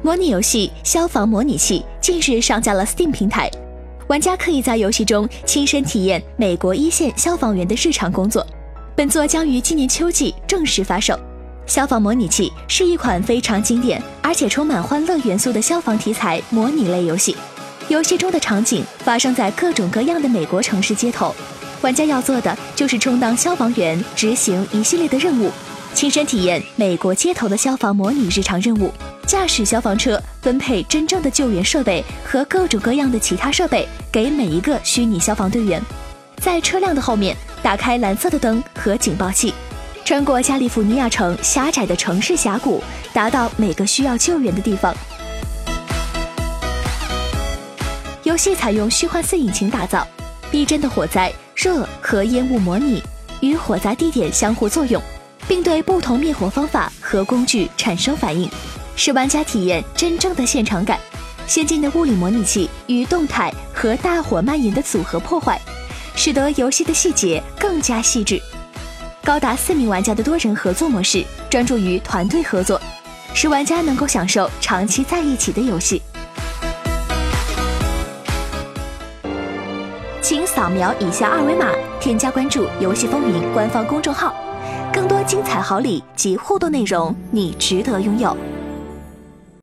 模拟游戏《消防模拟器》近日上架了 Steam 平台，玩家可以在游戏中亲身体验美国一线消防员的日常工作。本作将于今年秋季正式发售。《消防模拟器》是一款非常经典而且充满欢乐元素的消防题材模拟类游戏。游戏中的场景发生在各种各样的美国城市街头，玩家要做的就是充当消防员，执行一系列的任务，亲身体验美国街头的消防模拟日常任务，驾驶消防车，分配真正的救援设备和各种各样的其他设备给每一个虚拟消防队员，在车辆的后面打开蓝色的灯和警报器，穿过加利福尼亚城狭窄的城市峡谷，达到每个需要救援的地方。游戏采用虚幻四引擎打造，逼真的火灾、热和烟雾模拟与火灾地点相互作用，并对不同灭火方法和工具产生反应，使玩家体验真正的现场感。先进的物理模拟器与动态和大火蔓延的组合破坏，使得游戏的细节更加细致。高达四名玩家的多人合作模式，专注于团队合作，使玩家能够享受长期在一起的游戏。请扫描以下二维码，添加关注“游戏风云”官方公众号，更多精彩好礼及互动内容，你值得拥有。